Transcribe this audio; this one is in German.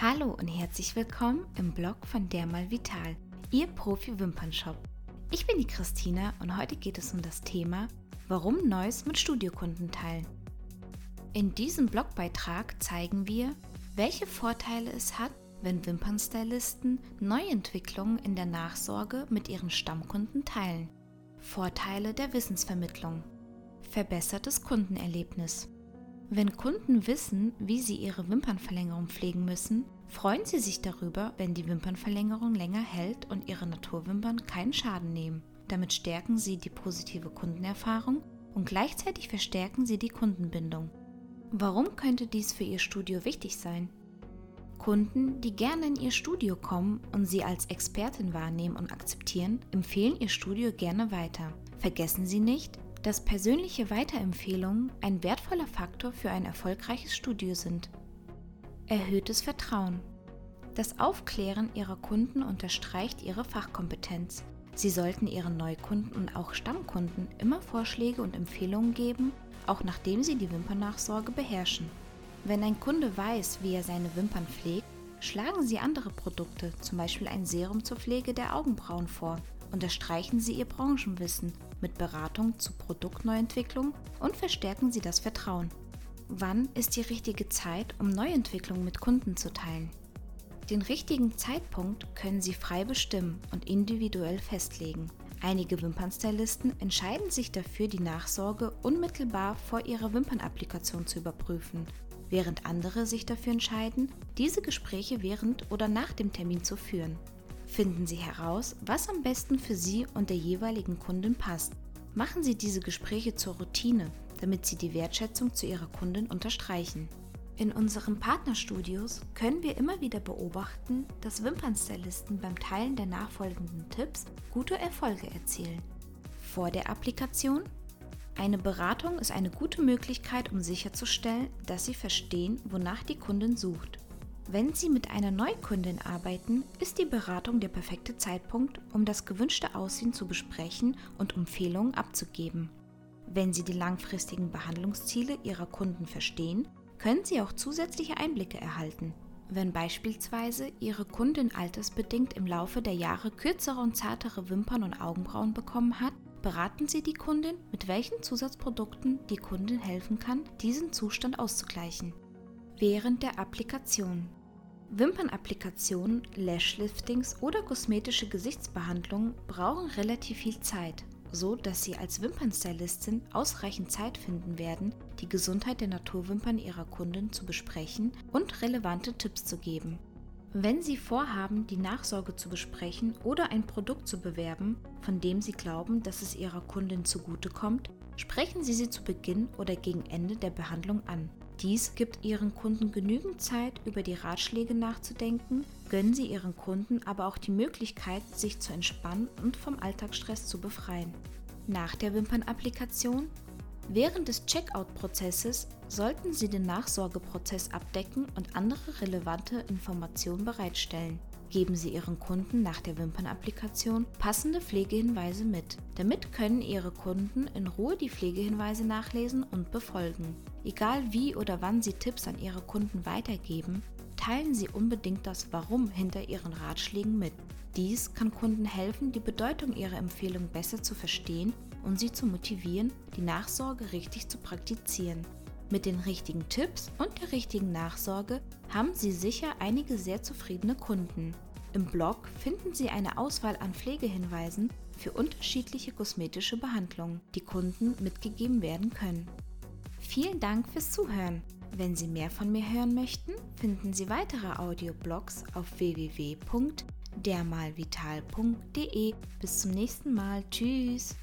Hallo und herzlich willkommen im Blog von Dermal Vital, Ihr Profi-Wimpernshop. Ich bin die Christina und heute geht es um das Thema, warum Neues mit Studiokunden teilen. In diesem Blogbeitrag zeigen wir, welche Vorteile es hat, wenn Wimpernstylisten Neuentwicklungen in der Nachsorge mit ihren Stammkunden teilen. Vorteile der Wissensvermittlung. Verbessertes Kundenerlebnis. Wenn Kunden wissen, wie sie ihre Wimpernverlängerung pflegen müssen, freuen sie sich darüber, wenn die Wimpernverlängerung länger hält und ihre Naturwimpern keinen Schaden nehmen. Damit stärken sie die positive Kundenerfahrung und gleichzeitig verstärken sie die Kundenbindung. Warum könnte dies für Ihr Studio wichtig sein? Kunden, die gerne in Ihr Studio kommen und Sie als Expertin wahrnehmen und akzeptieren, empfehlen Ihr Studio gerne weiter. Vergessen Sie nicht, dass persönliche Weiterempfehlungen ein wertvoller Faktor für ein erfolgreiches Studio sind. Erhöhtes Vertrauen. Das Aufklären Ihrer Kunden unterstreicht Ihre Fachkompetenz. Sie sollten Ihren Neukunden und auch Stammkunden immer Vorschläge und Empfehlungen geben, auch nachdem sie die Wimpernachsorge beherrschen. Wenn ein Kunde weiß, wie er seine Wimpern pflegt, schlagen Sie andere Produkte, zum Beispiel ein Serum zur Pflege der Augenbrauen vor. Unterstreichen Sie Ihr Branchenwissen mit Beratung zu Produktneuentwicklung und verstärken Sie das Vertrauen. Wann ist die richtige Zeit, um Neuentwicklungen mit Kunden zu teilen? Den richtigen Zeitpunkt können Sie frei bestimmen und individuell festlegen. Einige Wimpernstylisten entscheiden sich dafür, die Nachsorge unmittelbar vor ihrer Wimpernapplikation zu überprüfen, während andere sich dafür entscheiden, diese Gespräche während oder nach dem Termin zu führen. Finden Sie heraus, was am besten für Sie und der jeweiligen Kundin passt. Machen Sie diese Gespräche zur Routine, damit Sie die Wertschätzung zu Ihrer Kundin unterstreichen. In unseren Partnerstudios können wir immer wieder beobachten, dass Wimpernstylisten beim Teilen der nachfolgenden Tipps gute Erfolge erzielen. Vor der Applikation eine Beratung ist eine gute Möglichkeit, um sicherzustellen, dass Sie verstehen, wonach die Kundin sucht. Wenn Sie mit einer Neukundin arbeiten, ist die Beratung der perfekte Zeitpunkt, um das gewünschte Aussehen zu besprechen und Empfehlungen abzugeben. Wenn Sie die langfristigen Behandlungsziele Ihrer Kunden verstehen, können Sie auch zusätzliche Einblicke erhalten. Wenn beispielsweise Ihre Kundin altersbedingt im Laufe der Jahre kürzere und zartere Wimpern und Augenbrauen bekommen hat, beraten Sie die Kundin, mit welchen Zusatzprodukten die Kundin helfen kann, diesen Zustand auszugleichen. Während der Applikation Wimpernapplikationen, Lashliftings oder kosmetische Gesichtsbehandlungen brauchen relativ viel Zeit, so dass Sie als Wimpernstylistin ausreichend Zeit finden werden, die Gesundheit der Naturwimpern Ihrer Kunden zu besprechen und relevante Tipps zu geben. Wenn Sie vorhaben, die Nachsorge zu besprechen oder ein Produkt zu bewerben, von dem Sie glauben, dass es Ihrer Kundin zugutekommt, sprechen Sie sie zu Beginn oder gegen Ende der Behandlung an. Dies gibt Ihren Kunden genügend Zeit, über die Ratschläge nachzudenken, gönnen Sie Ihren Kunden aber auch die Möglichkeit, sich zu entspannen und vom Alltagsstress zu befreien. Nach der Wimpernapplikation Während des Checkout-Prozesses sollten Sie den Nachsorgeprozess abdecken und andere relevante Informationen bereitstellen. Geben Sie Ihren Kunden nach der Wimpernapplikation passende Pflegehinweise mit. Damit können Ihre Kunden in Ruhe die Pflegehinweise nachlesen und befolgen. Egal wie oder wann Sie Tipps an Ihre Kunden weitergeben, teilen Sie unbedingt das Warum hinter Ihren Ratschlägen mit. Dies kann Kunden helfen, die Bedeutung ihrer Empfehlung besser zu verstehen und sie zu motivieren, die Nachsorge richtig zu praktizieren. Mit den richtigen Tipps und der richtigen Nachsorge haben Sie sicher einige sehr zufriedene Kunden. Im Blog finden Sie eine Auswahl an Pflegehinweisen für unterschiedliche kosmetische Behandlungen, die Kunden mitgegeben werden können. Vielen Dank fürs Zuhören. Wenn Sie mehr von mir hören möchten, finden Sie weitere Audioblogs auf www.dermalvital.de. Bis zum nächsten Mal. Tschüss.